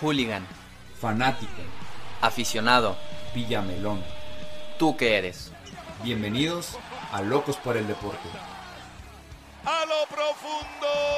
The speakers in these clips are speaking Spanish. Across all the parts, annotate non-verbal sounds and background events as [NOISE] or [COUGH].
Hooligan. Fanático. Aficionado. Villamelón. ¿Tú qué eres? Bienvenidos a Locos por el Deporte. A lo profundo.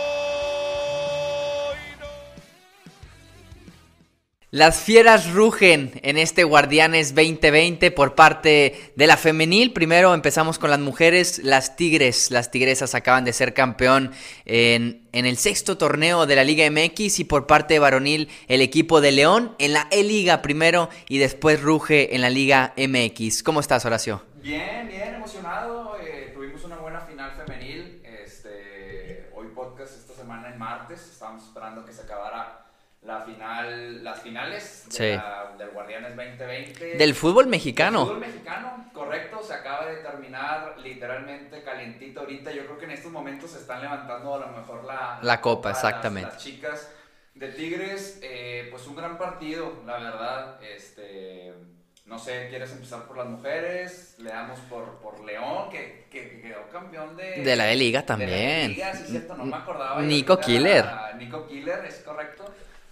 Las fieras rugen en este Guardianes 2020 por parte de la femenil. Primero empezamos con las mujeres, las Tigres. Las Tigresas acaban de ser campeón en, el sexto torneo de la Liga MX y por parte de varonil el equipo de León en la E-Liga primero y después ruge en la Liga MX. ¿Cómo estás, Horacio? Bien, bien, emocionado. Eh, tuvimos una buena final femenil. Este, hoy podcast esta semana en martes. Estábamos esperando que se la final, las finales de Sí. la- del Guardianes 2020. Del fútbol Del mexicano. fútbol mexicano, correcto. Se acaba de terminar literalmente calientito ahorita. Yo creo que en estos momentos se están levantando a lo mejor la, La copa, las- exactamente. Las, chicas de Tigres, eh, pues un gran partido, la verdad. Este, no sé, ¿quieres empezar por las mujeres? Le damos por, por León, que, que- que quedó campeón de... De la E-Liga de la también. E-Liga, sí, cierto, no me acordaba. Nico Killer. Nico Killer, es correcto.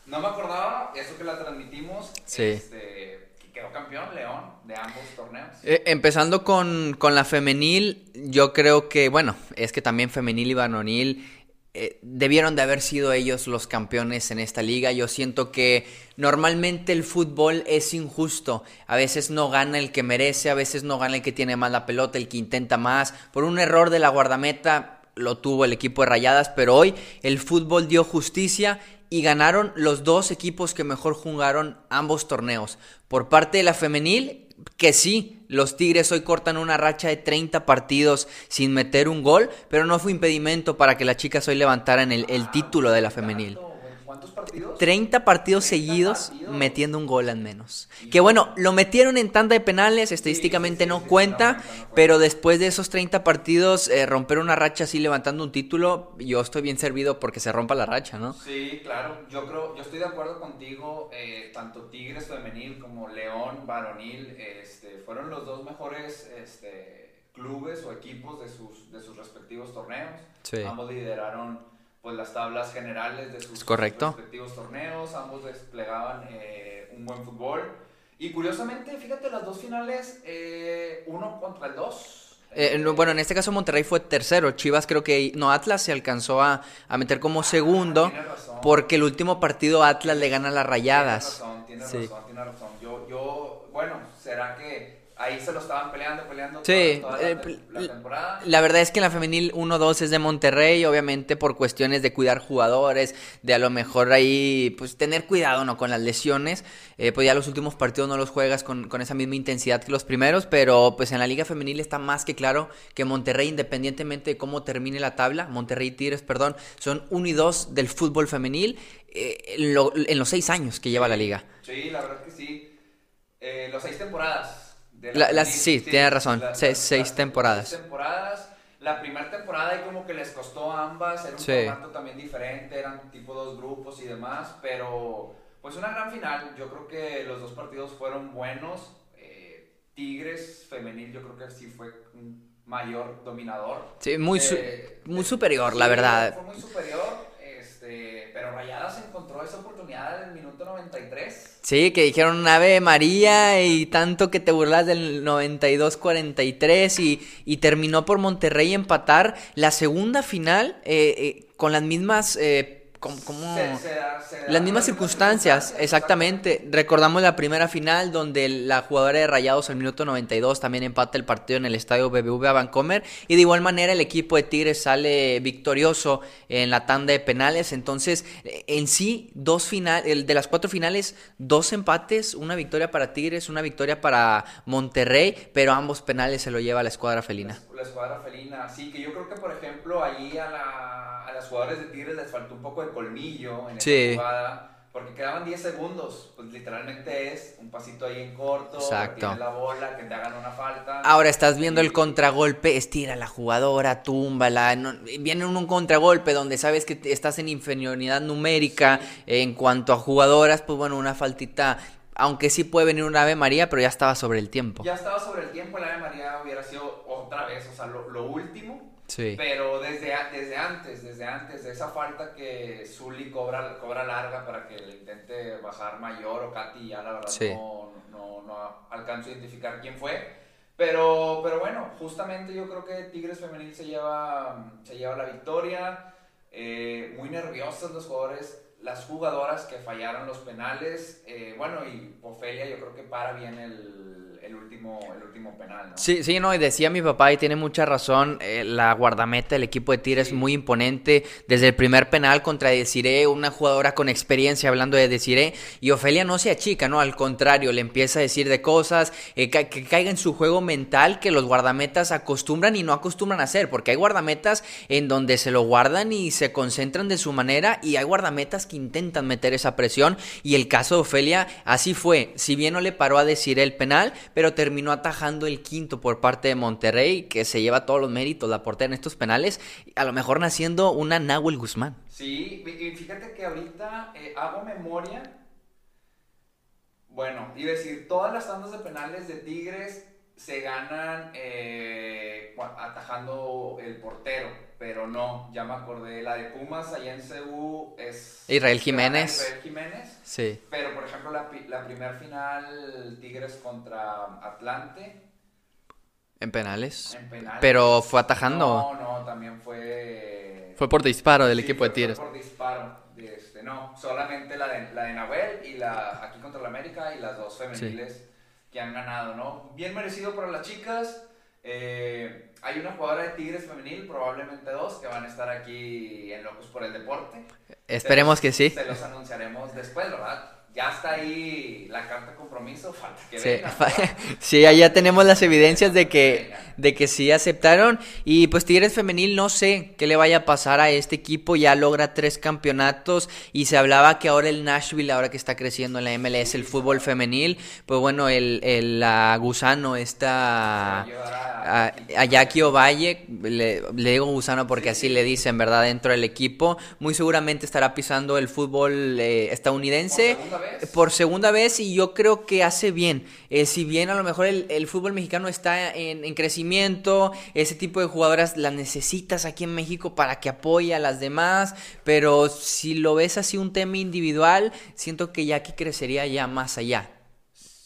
No me acordaba, eso que la transmitimos. Sí. Este, que quedó campeón León de ambos torneos. Eh, empezando con, con la femenil, yo creo que, bueno, es que también femenil y varonil eh, debieron de haber sido ellos los campeones en esta liga. Yo siento que normalmente el fútbol es injusto. A veces no gana el que merece, a veces no gana el que tiene más la pelota, el que intenta más. Por un error de la guardameta lo tuvo el equipo de Rayadas, pero hoy el fútbol dio justicia y ganaron los dos equipos que mejor jugaron ambos torneos. Por parte de la femenil, que sí, los Tigres hoy cortan una racha de 30 partidos sin meter un gol, pero no fue impedimento para que las chicas hoy levantaran el, el título de la femenil. ¿Cuántos partidos? 30 partidos 30 seguidos partidos. metiendo un gol al menos. Que bueno, lo metieron en tanda de penales, estadísticamente sí, no sí, cuenta, no no pero después de esos 30 partidos, eh, romper una racha así levantando un título, yo estoy bien servido porque se rompa la racha, ¿no? Sí, claro. Yo creo, yo estoy de acuerdo contigo. eh, tanto Tigres femenil como León varonil, este, fueron los dos mejores, este, clubes o equipos de sus, de sus respectivos torneos. Sí. Ambos lideraron pues las tablas generales de sus correcto. respectivos torneos. Ambos desplegaban eh, un buen fútbol. Y curiosamente, fíjate, las dos finales, eh, uno contra el dos. Eh, no, bueno, en este caso Monterrey fue tercero, Chivas creo que, no, Atlas se alcanzó a, a meter como segundo, Ah, razón. porque el último partido Atlas le gana a las rayadas. Razón, tienes Sí. razón, tienes razón. Yo, yo, bueno, ¿será que ahí se lo estaban peleando, peleando Sí, toda, toda la, eh, la temporada? La verdad es que en la femenil 1-2 es de Monterrey, obviamente por cuestiones de cuidar jugadores, de a lo mejor ahí, pues tener cuidado, ¿no? Con las lesiones, eh, pues ya los últimos partidos no los juegas con, con esa misma intensidad que los primeros, pero pues en la liga femenil está más que claro que Monterrey, independientemente de cómo termine la tabla, Monterrey Tigres, perdón, son 1 y 2 del fútbol femenil eh, en, lo- en los seis años que lleva la liga. Sí, la verdad que sí. Eh, los seis temporadas. De La- las- femenil, sí, tienes razón, seis- seis temporadas. Seis temporadas. La primera temporada ahí como que les costó a ambas, era un Sí. formato también diferente, eran tipo dos grupos y demás, pero pues una gran final. Yo creo que los dos partidos fueron buenos. Eh, Tigres femenil yo creo que sí fue un mayor dominador. Sí, muy, su- Eh, muy superior, sí, la verdad. Fue muy superior, este, pero Rayadas encontró esa oportunidad en el minuto 93. Sí, que dijeron Ave María y tanto que te burlas del 92-43 y, y terminó por Monterrey empatar la segunda final eh, eh, con las mismas... eh, com- como- Se- se da- se da- las mismas circunstancias, exactamente. Recordamos la primera final donde la jugadora de Rayados al minuto 92 también empata el partido en el estadio BBVA Vancomer y de igual manera el equipo de Tigres sale victorioso en la tanda de penales. Entonces, en sí, dos finales, de las cuatro finales, dos empates, una victoria para Tigres, una victoria para Monterrey, pero ambos penales se lo lleva la escuadra felina. La escuadra felina. Sí, que yo creo que, por ejemplo, allí a, la, jugadoras de Tigres les faltó un poco de colmillo en Sí. esa jugada. Porque quedaban 10 segundos. Pues literalmente es un pasito ahí en corto. Exacto. La bola, que te hagan una falta. Ahora estás viendo el contragolpe, estira la jugadora, túmbala. no- viene un, un contragolpe donde sabes que estás en inferioridad numérica en cuanto a jugadoras, pues bueno, una faltita. Aunque sí puede venir una Ave María, pero ya estaba sobre el tiempo. Ya estaba sobre el tiempo, la Ave María hubiera sido otra vez, o sea, lo, lo último Sí. Pero desde, desde antes, desde antes de esa falta que Zully cobra, cobra larga para que le intente bajar mayor o Katy, ya la verdad Sí. no, no, no alcanzo a identificar quién fue. Pero, pero bueno, justamente yo creo que Tigres Femenil se lleva, se lleva la victoria. Eh, muy nerviosos los jugadores, las jugadoras que fallaron los penales. Eh, bueno, y Ofelia yo creo que para bien el, el último, el último penal, ¿no? Sí, sí, no, y decía mi papá y tiene mucha razón, eh, la guardameta del equipo de Tigres Sí. es muy imponente, desde el primer penal contra Desiree, una jugadora con experiencia hablando de Desiree, y Ofelia no se achica, ¿no? Al contrario, le empieza a decir de cosas, eh, que caiga en su juego mental que los guardametas acostumbran y no acostumbran a hacer, porque hay guardametas en donde se lo guardan y se concentran de su manera, y hay guardametas que intentan meter esa presión, y el caso de Ofelia así fue, si bien no le paró a Desiree el penal, pero terminó atajando el quinto por parte de Monterrey, que se lleva todos los méritos la portera en estos penales, a lo mejor naciendo una Nahuel Guzmán. Sí, y fíjate que ahorita eh, hago memoria. Bueno, iba a decir, todas las tandas de penales de Tigres se ganan eh, atajando el portero, pero no, ya me acordé, la de Pumas allá en CU es... Israel Jiménez. Israel Jiménez, Sí. pero por ejemplo la, la primer final Tigres contra Atlante En penales. en penales. Pero fue atajando. No, no, también fue... Fue por disparo del Sí, equipo de Tigres. por disparo. este, no, solamente la de, la de Nahuel y la aquí contra la América y las dos femeniles que han ganado, ¿no? Bien merecido para las chicas. Eh, hay una jugadora de Tigres femenil, probablemente dos, que van a estar aquí en Locos por el Deporte. Esperemos que sí. Se los anunciaremos después, ¿verdad? Ya está ahí la carta de compromiso, [LAUGHS] falta que Sí, ¿verdad? [LAUGHS] sí, allá tenemos las evidencias de que, Venga. de que sí aceptaron. Y pues Tigres Femenil, no sé qué le vaya a pasar a este equipo. Ya logra tres campeonatos. Y se hablaba que ahora el Nashville, ahora que está creciendo en la MLS, el fútbol femenil, pues bueno, el, el la gusano, esta a a- Jackie Ovalle, le, le digo gusano porque así le dicen, ¿verdad? Dentro del equipo, muy seguramente estará pisando el fútbol eh, estadounidense vez. por segunda vez y yo creo que hace bien. Eh, si bien a lo mejor el, el fútbol mexicano está en, en crecimiento, ese tipo de jugadoras las necesitas aquí en México para que apoye a las demás, pero si lo ves así un tema individual, siento que Jackie crecería ya más allá.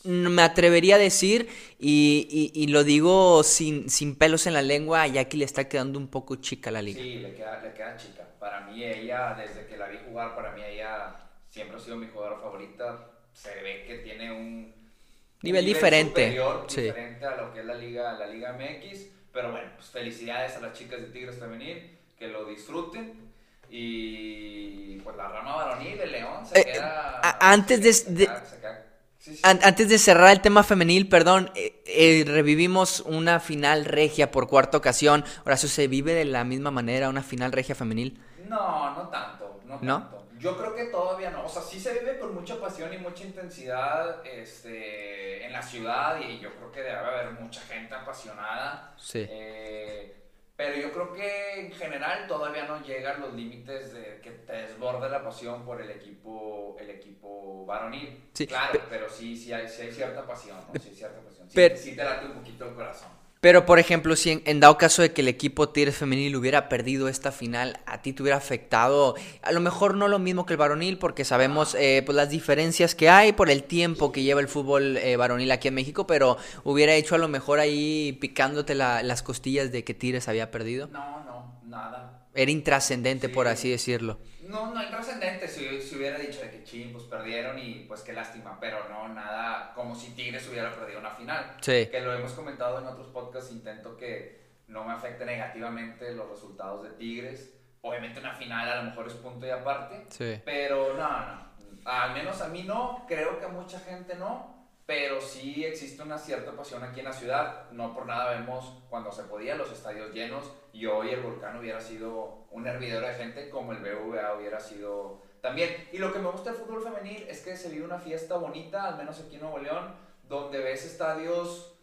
Me atrevería a decir, y, y- y lo digo sin, sin pelos en la lengua, a Jackie le está quedando un poco chica la liga. Sí, le queda, le queda chica. Para mí ella, desde que la vi jugar, para mí ella siempre ha sido mi jugadora favorita. Se ve que tiene un Nivel diferente, superior, sí. diferente a lo que es la liga, la liga MX. Pero bueno, pues felicidades a las chicas de Tigres Femenil, que lo disfruten. Y pues la rama varonil, el León, se Eh, queda... antes de- se de- queda- se queda- sí, sí. An- Antes de cerrar el tema femenil, perdón, eh, eh, revivimos una final regia por cuarta ocasión. Horacio, ¿se vive de la misma manera una final regia femenil? No, no tanto, no, ¿No? tanto. Yo creo que todavía no. O sea, sí se vive con mucha pasión y mucha intensidad este, en la ciudad y yo creo que debe haber mucha gente apasionada. Sí. Eh, pero yo creo que en general todavía no llegan los límites de que te desborde la pasión por el equipo, el equipo varonil. Sí, Claro, pe- pero sí, sí hay, sí hay cierta pasión, ¿no? Sí hay cierta pasión. Sí, Pero- sí te late un poquito el corazón. Pero, por ejemplo, si en, en dado caso de que el equipo Tigres femenil hubiera perdido esta final, a ti te hubiera afectado, a lo mejor no lo mismo que el varonil, porque sabemos eh, pues, las diferencias que hay por el tiempo que lleva el fútbol eh, varonil aquí en México, pero hubiera hecho a lo mejor ahí picándote la- las costillas de que Tigres había perdido. No, no, nada. Era intrascendente, Sí. por así decirlo. No, no, intrascendente. Si, si hubiera dicho ching, pues perdieron y pues qué lástima, pero no, nada como si Tigres hubiera perdido una final. Sí. Que lo hemos comentado en otros podcasts, intento que no me afecte negativamente los resultados de Tigres. Obviamente una final a lo mejor es punto y aparte, Sí. pero no, no. Al menos a mí no, creo que a mucha gente no, pero sí existe una cierta pasión aquí en la ciudad. No por nada vemos cuando se podía los estadios llenos y hoy el volcán hubiera sido un hervidero de gente como el BVA hubiera sido también. Y lo que me gusta del fútbol femenil es que se vive una fiesta bonita, al menos aquí en Nuevo León, donde ves estadios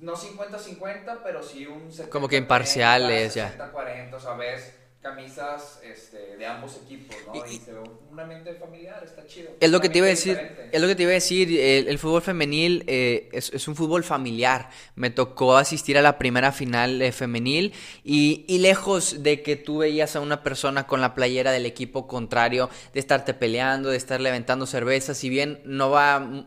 no 50-50, pero sí un 70 Como que imparciales, ya. 60-40, o sea, ves camisas este, de ambos equipos, ¿no? Y, se ve un ambiente familiar, está chido. Es lo que te iba a decir, es lo que te iba a decir, el, fútbol femenil eh, es, un fútbol familiar. Me tocó asistir a la primera final eh, femenil y, y, lejos de que tú veías a una persona con la playera del equipo contrario, de estarte peleando, de estar levantando cervezas, si bien no va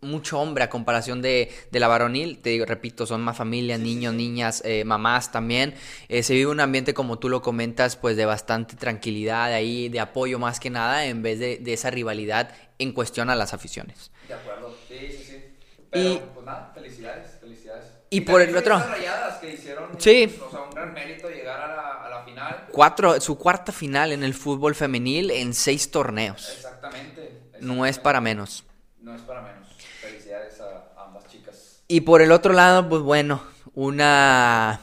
mucho hombre a comparación de, de, la varonil. Te digo, repito, son más familias, niños, niñas, eh, mamás también. Eh, se vive un ambiente, como tú lo comentas, pues de bastante tranquilidad ahí, de apoyo más que nada, en vez de, de esa rivalidad en cuestión a las aficiones. De acuerdo, sí, sí, sí. Pero, y, pues nada, felicidades, felicidades. Y, por el otro... rayadas que hicieron sí. o sea, un gran mérito llegar a la, a la final. Cuatro, su cuarta final en el fútbol femenil en seis torneos. Exactamente. exactamente. No es para menos. No es para menos. Felicidades a ambas chicas. Y por el otro lado, pues bueno, una,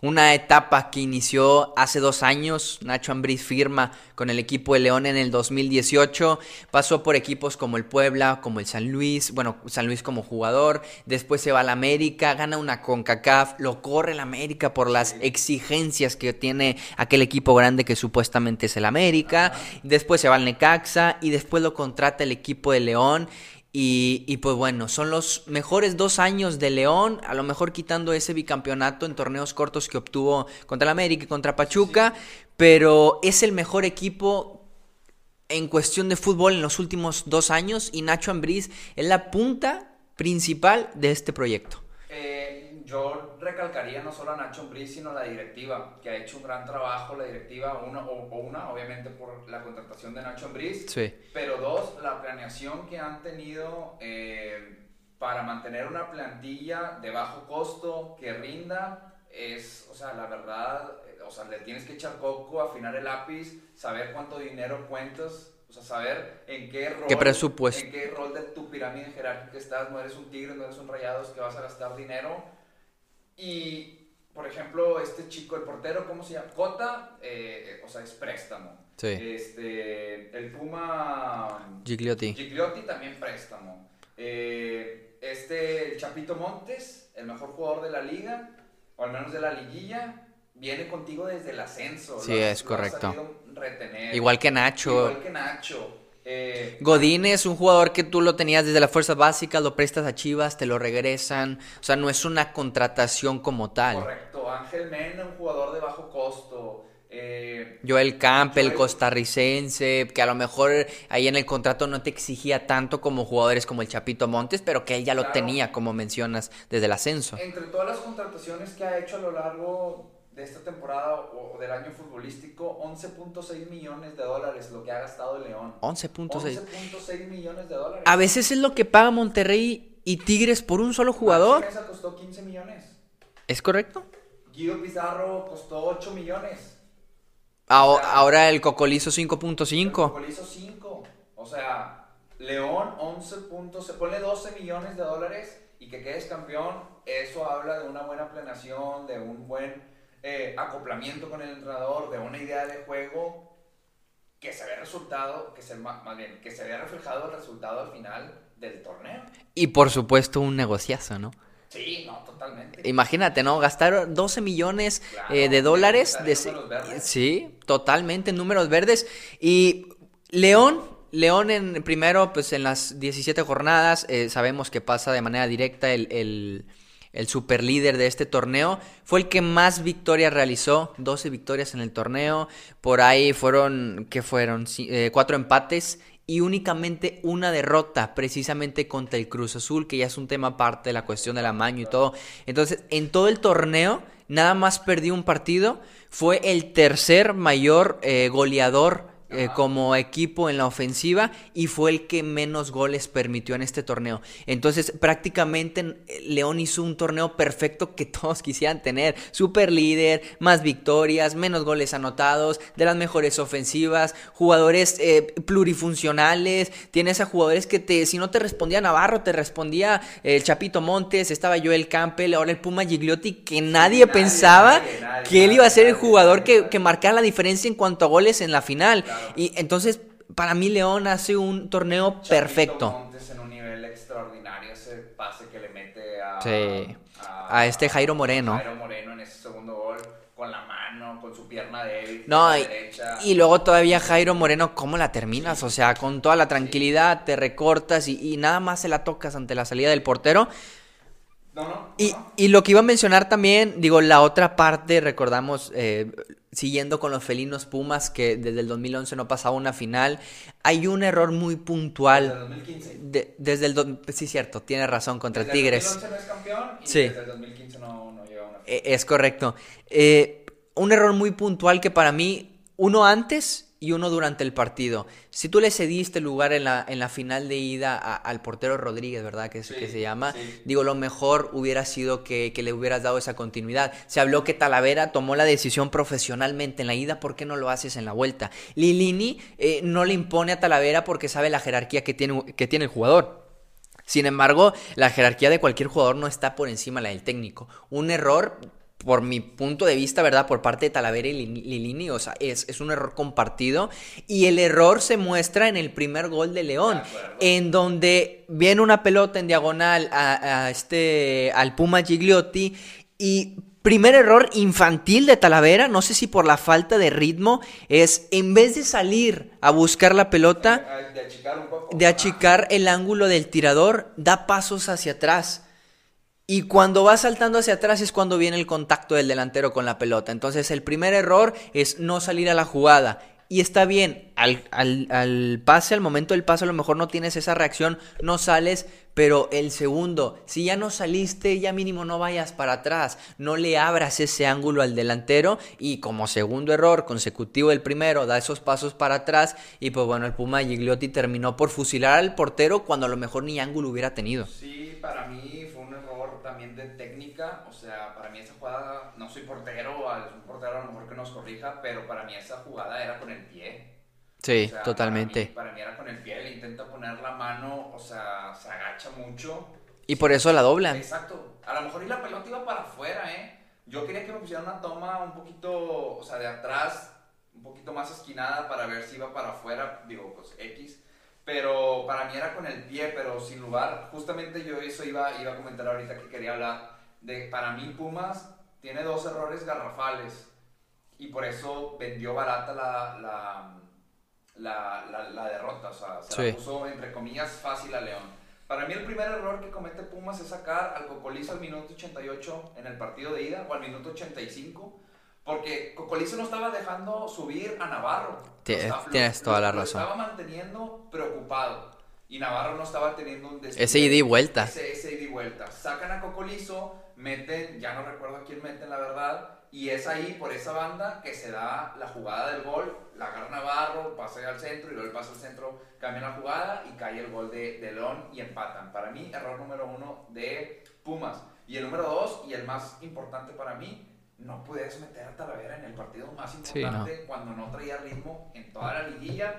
una etapa que inició hace dos años. Nacho Ambriz firma con el equipo de León en el 2018. Pasó por equipos como el Puebla, como el San Luis. Bueno, San Luis como jugador. Después se va al América, gana una CONCACAF. Lo corre el América por las exigencias que tiene aquel equipo grande que supuestamente es el América. Después se va al Necaxa y después lo contrata el equipo de León. Y, pues bueno, son los mejores dos años de León, a lo mejor quitando ese bicampeonato en torneos cortos que obtuvo contra el América y contra Pachuca, pero es el mejor equipo en cuestión de fútbol en los últimos dos años y Nacho Ambriz es la punta principal de este proyecto. Eh, yo recalcaría no solo a Nacho Ambriz, sino a la directiva, que ha hecho un gran trabajo, la directiva, una, o, una, obviamente por la contratación de Nacho Ambriz, sí. pero dos, la planeación que han tenido eh, para mantener una plantilla de bajo costo, que rinda, es, o sea, la verdad, eh, o sea, le tienes que echar coco, afinar el lápiz, saber cuánto dinero cuentas, o sea, saber en qué rol, ¿Qué presupuesto? en qué rol de tu pirámide jerárquica estás, no eres un tigre, no eres un rayados que vas a gastar dinero, y, por ejemplo, este chico, el portero, ¿cómo se llama? Cota, eh, o sea, es préstamo. Sí. Este, el Puma... Gigliotti. Gigliotti también préstamo. Eh, este, el Chapito Montes, el mejor jugador de la liga, o al menos de la liguilla, viene contigo desde el ascenso. Sí, es correcto. Retener. Igual que Nacho. Igual que Nacho. Eh, Godín es un jugador que tú lo tenías desde las fuerzas básicas, lo prestas a Chivas, te lo regresan. O sea, no es una contratación como tal. Correcto. Ángel Mena, un jugador de bajo costo. Eh, Joel Campbell, el costarricense, que a lo mejor ahí en el contrato no te exigía tanto como jugadores como el Chapito Montes, pero que él ya lo tenía, como mencionas, desde el ascenso. Entre todas las contrataciones que ha hecho a lo largo de esta temporada o del año futbolístico, 11.6 millones de dólares lo que ha gastado el León. 11.6. 11.6 millones de dólares. A veces es lo que paga Monterrey y Tigres por un solo jugador. Esa costó 15 millones. ¿Es correcto? Guido Pizarro costó 8 millones. Ahora, ahora el Cocolizo 5.5. Cocolizo 5. O sea, León 11. se pone 12 millones de dólares y que quedes campeón, eso habla de una buena planeación, de un buen eh, acoplamiento con el entrenador, de una idea de juego que se vea resultado, que se, más bien, que se vea reflejado el resultado al final del torneo. Y por supuesto un negociazo, ¿no? Sí, no, totalmente. Imagínate, ¿no? Gastar 12 millones eh, de dólares. De, sí, totalmente, números verdes. Y León, León en primero, pues en las 17 jornadas, eh, sabemos que pasa de manera directa el el super líder de este torneo, fue el que más victorias realizó, 12 victorias en el torneo, por ahí fueron, ¿qué fueron? Eh, cuatro empates y únicamente una derrota, precisamente contra el Cruz Azul, que ya es un tema aparte de la cuestión del amaño y todo. Entonces, en todo el torneo, nada más perdió un partido, fue el tercer mayor eh, goleador eh, como equipo en la ofensiva y fue el que menos goles permitió en este torneo. Entonces prácticamente León hizo un torneo perfecto que [LAUGHS] todos quisieran tener. Super líder, más victorias, menos goles anotados, de las mejores ofensivas, jugadores eh, plurifuncionales. Tienes a jugadores que te, si no te respondía Navarro, te respondía el Chapito Montes, estaba Joel Campbell, ahora el Puma Gigliotti, que nadie, pensaba que él iba a ser el jugador que, que marcara la diferencia en cuanto a goles en la final. Y entonces, para mí, León hace un torneo perfecto. Montes en un nivel extraordinario, ese pase que le mete a, a, este Jairo Moreno. Jairo Moreno en ese segundo gol, con la mano, con su pierna débil. No, y, derecha. y luego todavía Jairo Moreno, ¿cómo la terminas? O sea, con toda la tranquilidad te recortas y, y nada más se la tocas ante la salida del portero. No, no. Y, no. y lo que iba a mencionar también, digo, la otra parte, recordamos, eh, siguiendo con los felinos Pumas, que desde el 2011 no pasaba una final, hay un error muy Desde puntual. 2015. de- desde el... do- sí, cierto, tiene razón, contra Desde Tigres. El 2011 no es campeón y Sí. desde el 2015 no, no llega a una final. Eh, Es correcto. Eh, un error muy puntual que para mí, uno antes y uno durante el partido. Si tú le cediste lugar en la, en la final de ida a- al portero Rodríguez, ¿verdad? Que, es- Sí, que se llama. sí. Digo, lo mejor hubiera sido que, que le hubieras dado esa continuidad. Se habló que Talavera tomó la decisión profesionalmente en la ida, ¿por qué no lo haces en la vuelta? Lilini eh, no le impone a Talavera porque sabe la jerarquía que tiene, que tiene el jugador. Sin embargo, la jerarquía de cualquier jugador no está por encima de la del técnico. Un error, por mi punto de vista, ¿verdad? Por parte de Talavera y Lin- Lilini, o sea, es, es un error compartido. Y el error se muestra en el primer gol de León, De en donde viene una pelota en diagonal a, a este, al Puma Gigliotti y... Primer error infantil de Talavera, no sé si por la falta de ritmo, es en vez de salir a buscar la pelota, De achicar un poco. de achicar el ángulo del tirador, da pasos hacia atrás. Y cuando va saltando hacia atrás es cuando viene el contacto del delantero con la pelota. Entonces el primer error es no salir a la jugada. Y está bien, al, al- al pase, al momento del pase a lo mejor no tienes esa reacción, no sales, pero el segundo, si ya no saliste, ya mínimo no vayas para atrás, no le abras ese ángulo al delantero y como segundo error consecutivo el primero, da esos pasos para atrás y pues bueno, el Puma Gigliotti terminó por fusilar al portero cuando a lo mejor ni ángulo hubiera tenido. Sí, para mí fue de técnica. O sea, para mí esa jugada, no soy portero, es un portero a lo mejor que nos corrija, pero para mí esa jugada era con el pie. Sí, O sea, totalmente. Para mí, para mí era con el pie, le intenta poner la mano, o sea, se agacha mucho. Y por eso la doblan. Exacto. A lo mejor y la pelota iba para afuera, ¿eh? Yo quería que me pusieran una toma un poquito, o sea, de atrás, un poquito más esquinada para ver si iba para afuera, digo, pues X. Pero para mí era con el pie, pero sin lugar. Justamente yo eso iba, iba a comentar ahorita que quería hablar. De, para mí Pumas tiene dos errores garrafales y por eso vendió barata la, la, la, la, la derrota. O sea, se Sí. la puso entre comillas fácil a León. Para mí el primer error que comete Pumas es sacar al Cocolizo al minuto 88 en el partido de ida o al minuto 85. Porque Cocolizo no estaba dejando subir a Navarro. Lo lo- tienes toda la lo razón. estaba manteniendo preocupado. Y Navarro no estaba teniendo un despliegue- Ese ida y vuelta. Ese, ese ida y vuelta. Sacan a Cocolizo, meten, ya no recuerdo a quién meten la verdad. Y es ahí, por esa banda, que se da la jugada del gol. La agarra Navarro, pasa al centro y luego el pasa al centro, cambia la jugada y cae el gol de, de León y empatan. Para mí, error número uno de Pumas. Y el número dos, y el más importante para mí, no puedes meter a Talavera en el partido más Sí, importante cuando no traía ritmo en toda la liguilla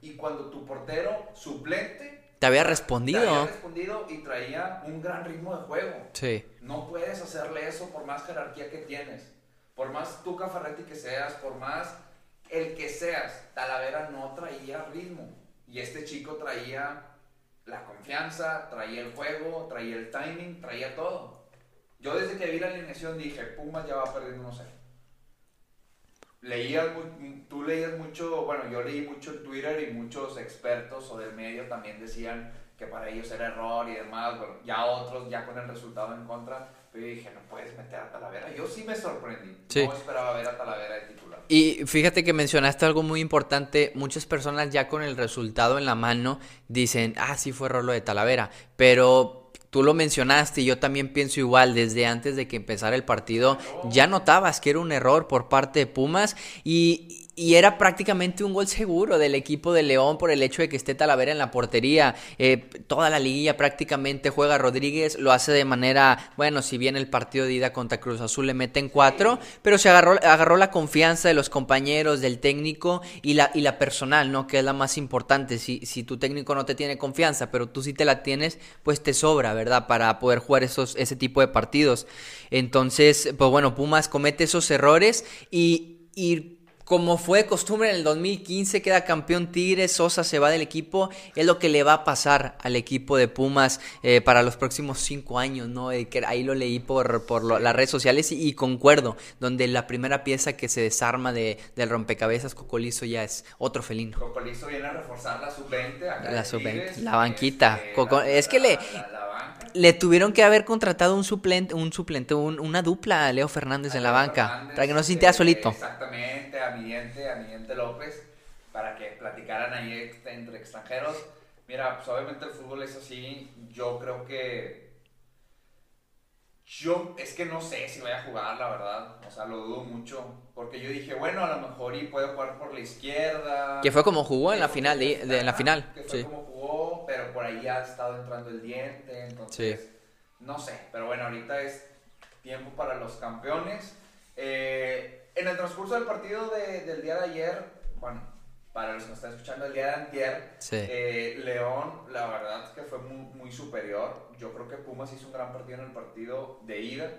y cuando tu portero suplente Te había te había respondido. respondido y traía un gran ritmo de juego. Sí. No puedes hacerle eso por más jerarquía que tienes. Por más Tuca Ferretti que seas, por más el que seas. Talavera no traía ritmo. Y este chico traía la confianza, traía el juego, traía el timing, traía todo. Yo desde que vi la alineación dije, Pumas ya va perdiendo 1-0. Leías, tú leías mucho, bueno, yo leí mucho en Twitter y muchos expertos o del medio también decían que para ellos era error y demás, bueno, ya otros, ya con el resultado en contra, pero yo dije, no puedes meter a Talavera. Yo sí me sorprendí, Sí. no esperaba ver a Talavera de titular. Y fíjate que mencionaste algo muy importante. Muchas personas ya con el resultado en la mano dicen, ah, sí fue error lo de Talavera. Pero tú lo mencionaste y yo también pienso igual. Desde antes de que empezara el partido, ya notabas que era un error por parte de Pumas y, y era prácticamente un gol seguro del equipo de León por el hecho de que esté Talavera en la portería. Eh, toda la liguilla prácticamente juega Rodríguez, lo hace de manera, bueno, si bien el partido de ida contra Cruz Azul le meten cuatro, pero se agarró, agarró la confianza de los compañeros, del técnico y la, y la personal, ¿no? Que es la más importante. Si, si tu técnico no te tiene confianza, pero tú sí te la tienes, pues te sobra, ¿verdad? Para poder jugar esos, ese tipo de partidos. Entonces, pues bueno, Pumas comete esos errores y... y como fue costumbre en el 2015, queda campeón Tigres, Sosa se va del equipo, es lo que le va a pasar al equipo de Pumas eh, para los próximos cinco años, ¿no? Eh, que ahí lo leí por, por las redes sociales y, concuerdo, donde la primera pieza que se desarma de, del rompecabezas Cocolizo ya es otro felino. Cocolizo viene a reforzar la sub-20. La sub-20, la banquita. Este, es que le le tuvieron que haber contratado un suplente, un suplente, una dupla a Leo Fernández en la banca, para que no se sintiera este, solito. Exactamente, a mi diente, a mi diente López, para que platicaran ahí entre extranjeros. Mira, pues obviamente el fútbol es así. Yo creo que. Yo es que no sé si voy a jugar, la verdad. O sea, lo dudo mucho. Porque yo dije, bueno, a lo mejor y puedo jugar por la izquierda. Que fue como jugó en la final, de, la final. Que fue como jugó, pero por ahí ha estado entrando el diente. Entonces, no sé. Pero bueno, ahorita es tiempo para los campeones. Eh, en el transcurso del partido del día de ayer, bueno, para los que nos están escuchando el día de antier, eh, León, la verdad es que fue muy, muy, superior. Yo creo que Pumas hizo un gran partido en el partido de ida.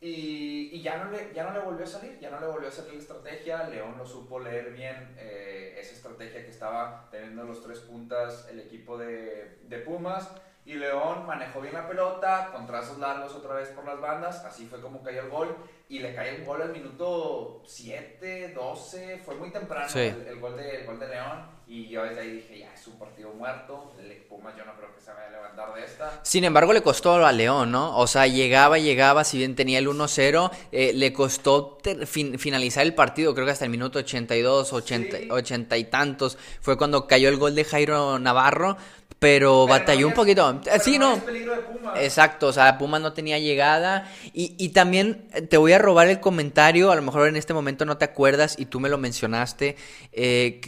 Y, ya, no le, ya no le volvió a salir, ya no le volvió a salir la estrategia. León lo supo leer bien, eh, esa estrategia que estaba teniendo los tres puntas el equipo de, de Pumas. Y León manejó bien la pelota, con trazos largos otra vez por las bandas, así fue como cayó el gol. Y le cae el gol al minuto 7, 12, fue muy temprano el, gol de, el gol de León. Y yo desde ahí dije, ya es un partido muerto, el Pumas yo no creo que se vaya a levantar de esta. Sin embargo, le costó a León, ¿no? O sea, llegaba, llegaba, si bien tenía el 1-0, eh, le costó finalizar el partido, creo que hasta el minuto 82, 80, 80 y tantos, fue cuando cayó el gol de Jairo Navarro pero, batalló un poquito. sí, no. Exacto, o sea, Puma no tenía llegada. Y, y, también te voy a robar el comentario, a lo mejor en este momento no te acuerdas y tú me lo mencionaste. Eh,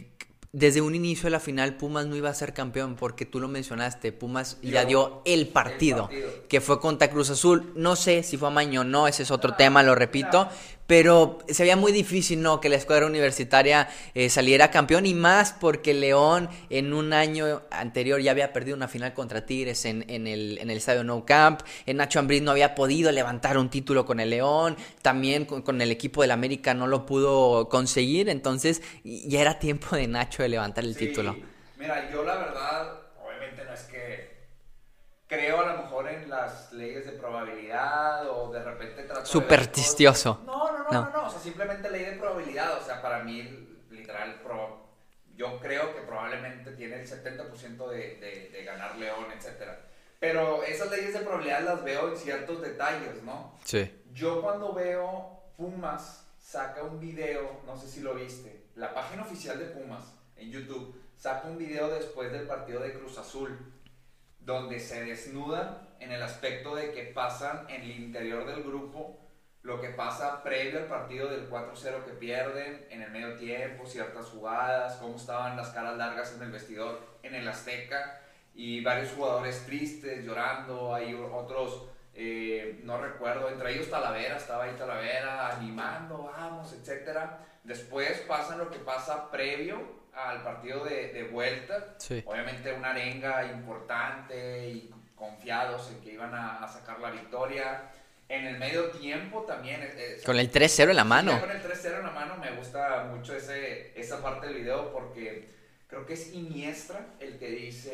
desde un inicio de la final Pumas no iba a ser campeón porque tú lo mencionaste, Pumas ya dio el partido, que fue contra Cruz Azul. No sé si fue amaño o no, ese es otro tema, lo repito, pero se veía muy difícil, ¿no? Que la escuadra universitaria eh, saliera campeón y más porque León en un año anterior ya había perdido una final contra Tigres en, el, en el estadio No Camp. En Nacho Ambriz no había podido levantar un título con el León. También con, el equipo del América no lo pudo conseguir. Entonces ya era tiempo de Nacho de levantar el título. Mira, yo la verdad, obviamente no es que creo a lo mejor en las leyes de probabilidad o de repente trato Supersticioso. No, no, no, no, no, o sea, simplemente ley de probabilidad, o sea, para mí, literal, yo creo que probablemente tiene el 70% de, de, ganar León, etcétera. Pero esas leyes de probabilidad las veo en ciertos detalles, ¿no? Sí. Yo cuando veo Pumas saca un video, no sé si lo viste, la página oficial de Pumas en YouTube saca un video después del partido de Cruz Azul donde se desnudan en el aspecto de que pasan en el interior del grupo lo que pasa previo al partido del 4-0 que pierden, en el medio tiempo, ciertas jugadas, cómo estaban las caras largas en el vestidor en el Azteca y varios jugadores tristes, llorando, hay otros, eh, no recuerdo, entre ellos Talavera, estaba ahí Talavera animando, vamos, etc. Después pasa lo que pasa previo al partido de, de vuelta. Obviamente una arenga importante y confiados en que iban a, sacar la victoria. En el medio tiempo también. Eh, eh, con el 3-0 en la mano. con el 3-0 en la mano me gusta mucho ese, esa parte del video porque creo que es Iniestra el que dice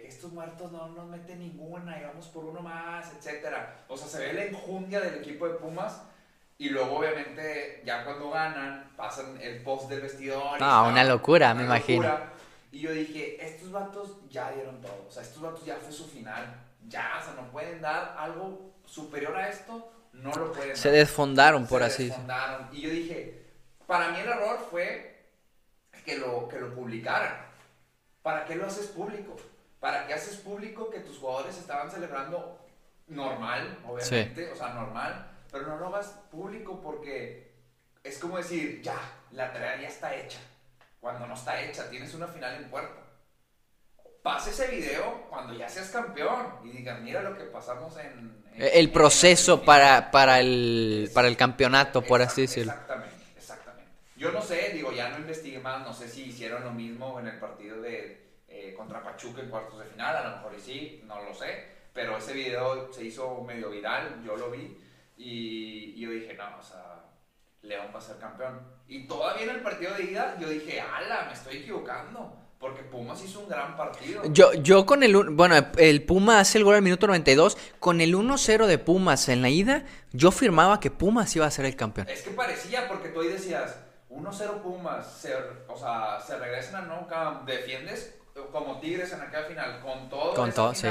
que estos muertos no nos meten ninguna y vamos por uno más, etc. O sea, se ve la enjundia del equipo de Pumas y luego, obviamente, ya cuando ganan, pasan el post del vestidor. Ah, una locura, me imagino. Y yo dije, estos vatos ya dieron todo. O sea, estos vatos ya fue su final. Ya, o sea, no pueden dar algo superior a esto. No lo pueden Se desfondaron, por así decirlo. Y yo dije, para mí el error fue que lo, que lo publicaran. ¿Para qué lo haces público? ¿Para qué haces público que tus jugadores estaban celebrando normal, obviamente? O sea, normal pero no lo hagas público porque es como decir, ya, la tarea ya está hecha. Cuando no está hecha, tienes una final en puerta. Pase ese video cuando ya seas campeón y digas, mira lo que pasamos en... el proceso para, para, el, para el campeonato, por así decirlo. Exactamente, exactamente. Yo no sé, digo, ya no investigué más, no sé si hicieron lo mismo en el partido de eh, contra Pachuca en cuartos de final, a lo mejor y sí, no lo sé, pero ese video se hizo medio viral, yo lo vi. Y, yo dije, no, o sea, León va a ser campeón. Y todavía en el partido de ida yo dije, ala, me estoy equivocando. Porque Pumas hizo un gran partido. Yo, yo con el, bueno, el Puma hace el gol al minuto 92, con el 1-0 de Pumas en la ida, yo firmaba que Pumas iba a ser el campeón. Es que parecía, porque tú ahí decías, 1-0 Pumas, se, o sea, se regresan a No defiendes como Tigres en aquella final, con todo. Con todo, sí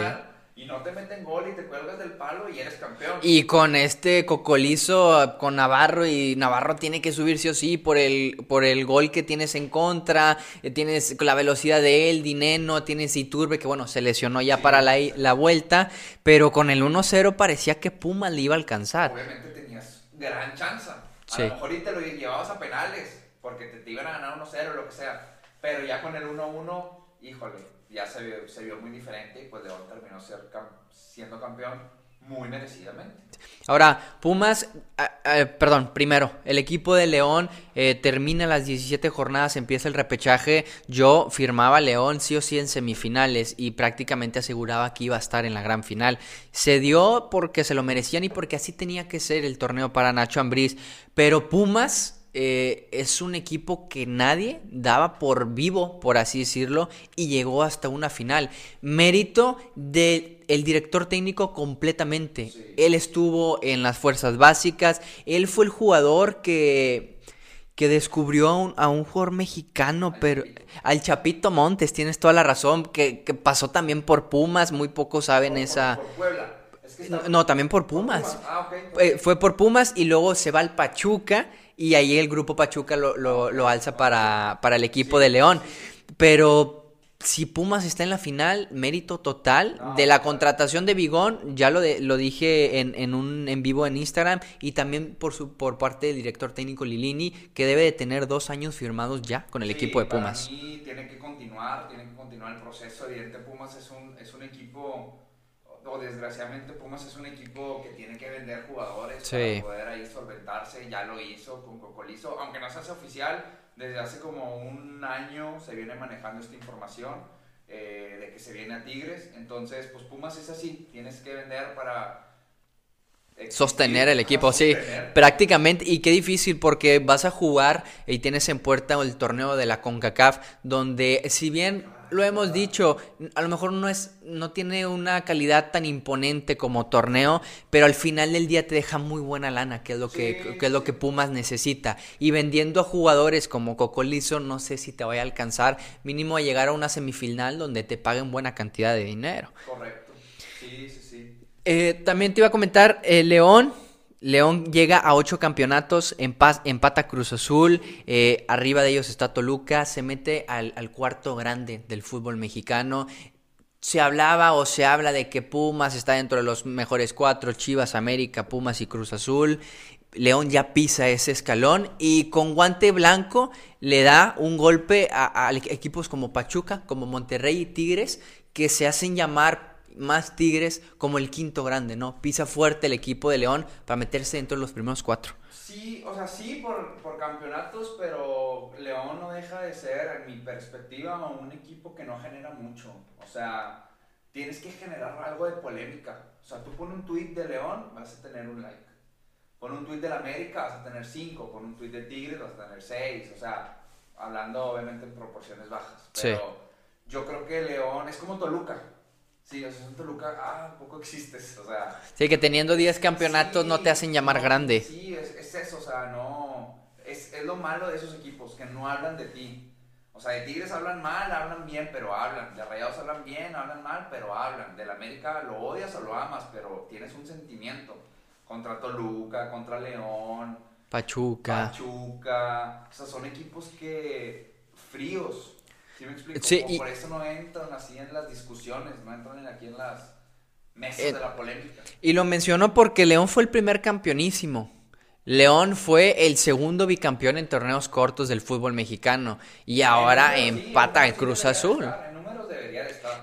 y no te meten gol y te cuelgas del palo y eres campeón. Y con este cocolizo, con Navarro, y Navarro tiene que subir sí o sí por el, por el gol que tienes en contra, eh, tienes la velocidad de él, Dineno, tienes Iturbe, que bueno, se lesionó ya para la, la, vuelta, pero con el 1-0 parecía que Puma le iba a alcanzar. Obviamente tenías gran chance. A lo mejor y te lo llevabas a penales, porque te, te iban a ganar 1-0 o lo que sea, pero ya con el 1-1, híjole ya se vio, muy diferente y pues León terminó siendo campeón muy merecidamente. Ahora, Pumas, perdón, primero, el equipo de León eh, termina las 17 jornadas, empieza el repechaje. Yo firmaba León sí o sí en semifinales y prácticamente aseguraba que iba a estar en la gran final. Se dio porque se lo merecían y porque así tenía que ser el torneo para Nacho Ambriz. Pero Pumas eh, es un equipo que nadie daba por vivo, por así decirlo, y llegó hasta una final. Mérito del director técnico completamente. Él estuvo en las fuerzas básicas, él fue el jugador que, que descubrió a un, jugador mexicano, pero al Chapito Montes, tienes toda la razón, que, pasó también por Pumas, muy pocos saben esa... no, también por Pumas. Ah, eh, fue por Pumas y luego se va al Pachuca y ahí el grupo Pachuca lo, lo, alza para, para, el equipo de León. Pero si Pumas está en la final, mérito total de la contratación de Bigón, ya lo, lo dije en, en, un en vivo en Instagram y también por su por parte del director técnico Lilini, que debe de tener dos años firmados ya con el equipo de Pumas. Para mí tiene que continuar, tiene que continuar el proceso. Evidente Pumas es un, es un equipo o desgraciadamente Pumas es un equipo que tiene que vender jugadores para poder ahí solventarse, ya lo hizo con Cocolizo, aunque no se hace oficial, desde hace como un año se viene manejando esta información eh, de que se viene a Tigres, entonces pues Pumas es así, tienes que vender para sostener el equipo, sí, prácticamente, y qué difícil porque vas a jugar y tienes en puerta el torneo de la CONCACAF, donde si bien lo hemos dicho, a lo mejor no es, no tiene una calidad tan imponente como torneo, pero al final del día te deja muy buena lana, que es lo que, es lo que Pumas necesita. Y vendiendo a jugadores como Cocolizo, no sé si te vaya a alcanzar, mínimo a llegar a una semifinal donde te paguen buena cantidad de dinero. Correcto. Sí, sí. Eh, también te iba a comentar, eh, León León llega a ocho campeonatos, empata Cruz Azul, eh, arriba de ellos está Toluca, se mete al, cuarto grande del fútbol mexicano. Se hablaba o se habla de que Pumas está dentro de los mejores cuatro, Chivas, América, Pumas y Cruz Azul. León ya pisa ese escalón y con guante blanco le da un golpe a equipos como Pachuca, como Monterrey y Tigres, que se hacen llamar más Tigres como el quinto grande, ¿no? Pisa fuerte el equipo de León para meterse dentro de los primeros cuatro. Sí, o sea, sí por, por campeonatos, pero León no deja de ser, en mi perspectiva, un equipo que no genera mucho. O sea, tienes que generar algo de polémica. O sea, tú pones un tweet de León, vas a tener un like. Pon un tweet de la América, vas a tener cinco. Pon un tweet de Tigres, vas a tener seis. O sea, hablando obviamente en proporciones bajas. Pero yo creo que León es como Toluca. Sí, o sea, Toluca, ah, poco existes, o sea... Sí, que teniendo 10 campeonatos no te hacen llamar grande. Sí, es, es, eso, o sea, no... Es, es lo malo de esos equipos, que no hablan de ti. O sea, de Tigres hablan mal, hablan bien, pero hablan. De Rayados hablan bien, hablan mal, pero hablan. Del América lo odias o lo amas, pero tienes un sentimiento. Contra Toluca, contra León. Pachuca. Pachuca. O sea, son equipos que... fríos ¿Sí me explico? y... Por eso no entran así en las discusiones, no entran aquí en las mesas eh, de la polémica. Y lo menciono porque León fue el primer campeonísimo. León fue el segundo bicampeón en torneos cortos del fútbol mexicano y ahora empata el Cruz Azul. en.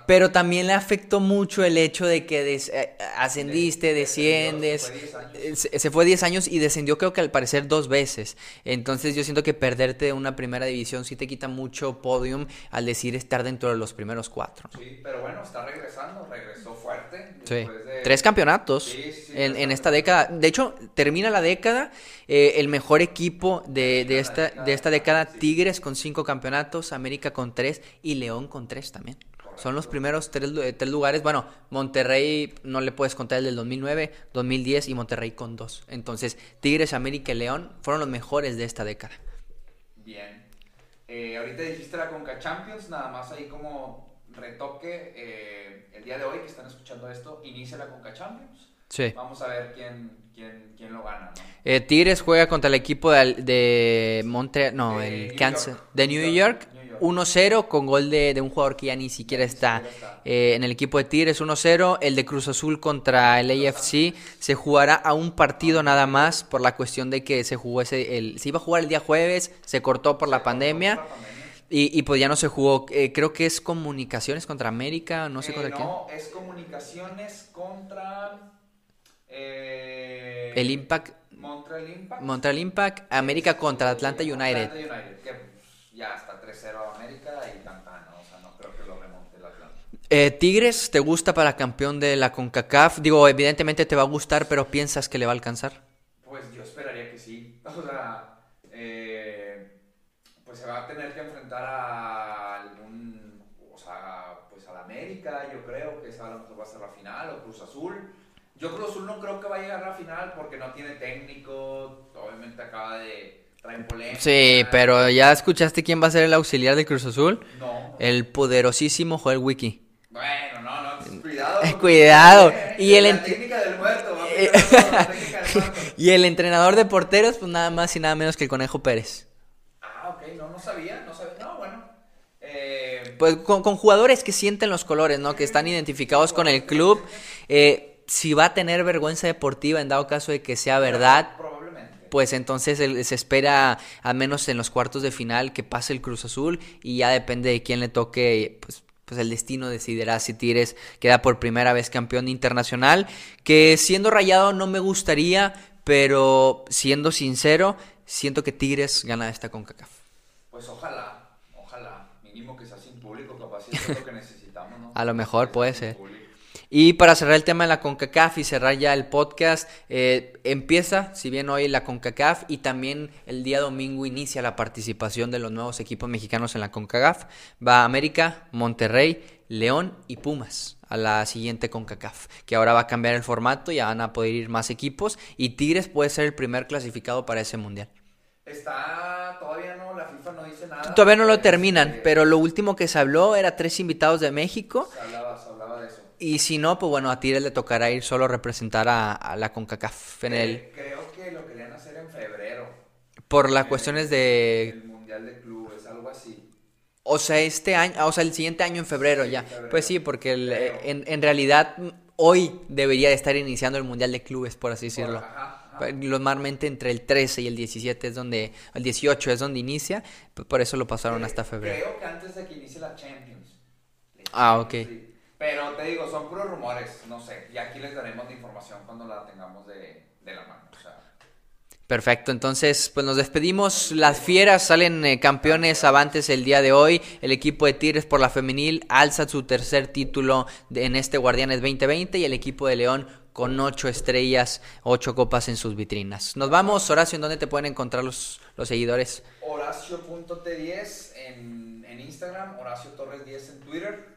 Pero también le afectó mucho el hecho de que des- ascendiste, De- desciendes. se fue 10 años. Se se fue 10 años y descendió creo que al parecer dos veces. Entonces yo siento que perderte de una primera división sí te quita mucho podium al decir estar dentro de los primeros cuatro. ¿no? Sí, pero bueno, está regresando, regresó fuerte. Sí. de- Tres campeonatos Sí, sí, sí, en, esta década. De hecho, termina la década. eh, el mejor equipo de, esta, década, de esta década. Tigres con cinco campeonatos, América con tres y León con tres también. Son los primeros tres, eh, tres lugares. Bueno, Monterrey no le puedes contar el del 2009, 2010 y Monterrey con dos. Entonces, Tigres, América y León fueron los mejores de esta década. Bien. Eh, ahorita dijiste la Conca Champions, nada más ahí como retoque. eh, el día de hoy que están escuchando esto, inicia la Conca Champions. Sí. Vamos a ver quién, quién, quién lo gana, ¿no? Eh, Tigres juega contra el equipo de, de Montreal, no, De el New Kansas, York. de New New York, York, New York. 1-0 con gol de, de un jugador que ya ni siquiera está, eh, en el equipo de Tigres, 1-0. El de Cruz Azul contra el AFC se jugará a un partido nada más por la cuestión de que se jugó ese, el, se iba a jugar el día jueves, se cortó por la pandemia. Y, y pues ya no se jugó, eh, creo que es Comunicaciones contra América, no sé Eh, contra quién. No, es comunicaciones contra. eh, El Impact, Montreal Impact. Montreal Impact, América contra Atlanta United. Atlanta United, que pues, ya está 3-0 América y tanta, ¿no? O sea, no creo que lo remonte el Atlanta. Eh, Tigres, ¿te gusta para campeón de la CONCACAF? Digo, evidentemente te va a gustar, pero ¿piensas que le va a alcanzar? Pues yo esperaría que sí. [LAUGHS] O sea, eh, pues se va a tener que enfrentar a algún, o sea, pues a la América, yo creo que esa a lo mejor va a ser la final, o Cruz Azul. Yo Cruz Azul no creo que va a llegar a la final porque no tiene técnico, obviamente acaba de traer polémica. Sí, pero ¿ya escuchaste quién va a ser el auxiliar de Cruz Azul? No. El poderosísimo Joel Wiki. Bueno, no, no, pues, cuidado. Eh, cuidado. Y el la ent- técnica del muerto, va a Eh, aplicar la [LAUGHS] técnica del muerto. Y el entrenador de porteros, pues nada más y nada menos que el Conejo Pérez. Ah, ok, no, no sabía, no sabía. No, bueno. Eh, Pues con, con jugadores que sienten los colores, ¿no? Que están identificados con el club. Eh, si va a tener vergüenza deportiva en dado caso de que sea verdad. Pues entonces el- se espera, al menos en los cuartos de final, que pase el Cruz Azul y ya depende de quién le toque, pues, pues el destino decidirá si Tigres queda por primera vez campeón internacional, que siendo rayado no me gustaría, pero siendo sincero, siento que Tigres gana esta CONCACAF. Pues ojalá, ojalá. Mínimo que sea sin público, capaz es lo que necesitamos, ¿no? A lo mejor puede ser. público. Y para cerrar el tema de la CONCACAF y cerrar ya el podcast, eh, empieza, si bien hoy la CONCACAF y también el día domingo inicia la participación de los nuevos equipos mexicanos en la CONCACAF. Va América, Monterrey, León y Pumas a la siguiente CONCACAF, que ahora va a cambiar el formato, ya van a poder ir más equipos y Tigres puede ser el primer clasificado para ese mundial. Está, todavía no, la FIFA no dice nada. Todavía no lo Este, terminan, pero lo último que se habló era tres invitados de México. Se hablaba, se hablaba de eso. Y si no, pues bueno, a Tigres le tocará ir solo a representar a, a la CONCACAF en el, Eh, Creo que lo querían hacer en febrero. por las Eh, cuestiones de... El Mundial de Clubes, algo así. O sea, este año, o sea, el siguiente año en febrero Sí, ya. febrero. Pues sí, porque el, Pero- en, en realidad mm, hoy debería de estar iniciando el Mundial de Clubes, por así decirlo. Ajá, ajá. Pues, Normalmente entre el 13 y el 17 es donde, el 18 es donde inicia, pues por eso lo pasaron hasta febrero. Creo que antes de que inicie la Champions. Ah, ok. Pero te digo, son puros rumores, no sé. Y aquí les daremos la información cuando la tengamos de, de la mano. O sea, Perfecto, entonces pues nos despedimos. Las fieras salen eh, campeones avantes el día de hoy. El equipo de Tigres por la femenil alza su tercer título de- en este Guardianes 2020 y el equipo de León con ocho estrellas, ocho copas en sus vitrinas. Nos vamos, Horacio, ¿en dónde te pueden encontrar los, los seguidores? Horacio.t10 en, en Instagram, Horacio Torres 10 en Twitter.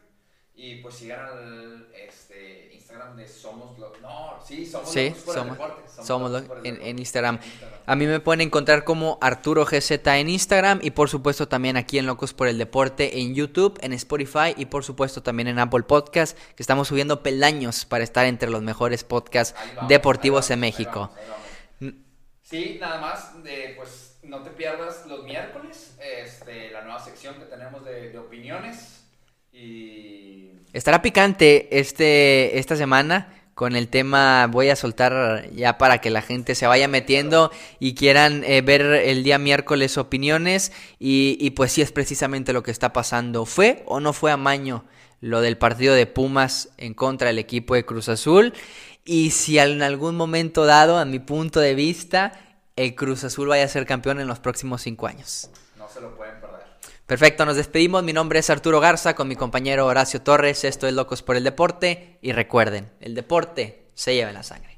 Y pues sigan al este, Instagram de Somos Locos. No, sí, Somos Sí, Locos por el deporte. somos Locos lo- en, Instagram. A mí me pueden encontrar como Arturo GZ en Instagram y por supuesto también aquí en Locos por el Deporte en YouTube, en Spotify y por supuesto también en Apple Podcast, que estamos subiendo peldaños para estar entre los mejores podcasts vamos, deportivos ahí en vamos, México. ahí vamos, ahí vamos. Sí, nada más, de, pues no te pierdas los miércoles, este, la nueva sección que tenemos de, de opiniones. Y Estará picante este, esta semana con el tema, voy a soltar ya para que la gente se vaya metiendo y quieran eh, ver el día miércoles opiniones y, y pues sí es precisamente lo que está pasando. ¿Fue o no fue amaño lo del partido de Pumas en contra del equipo de Cruz Azul? Y si en algún momento dado, a mi punto de vista, el Cruz Azul vaya a ser campeón en los próximos cinco años. No se lo pueden. Perfecto, nos despedimos. Mi nombre es Arturo Garza con mi compañero Horacio Torres. Esto es Locos por el Deporte. Y recuerden, el deporte se lleva en la sangre.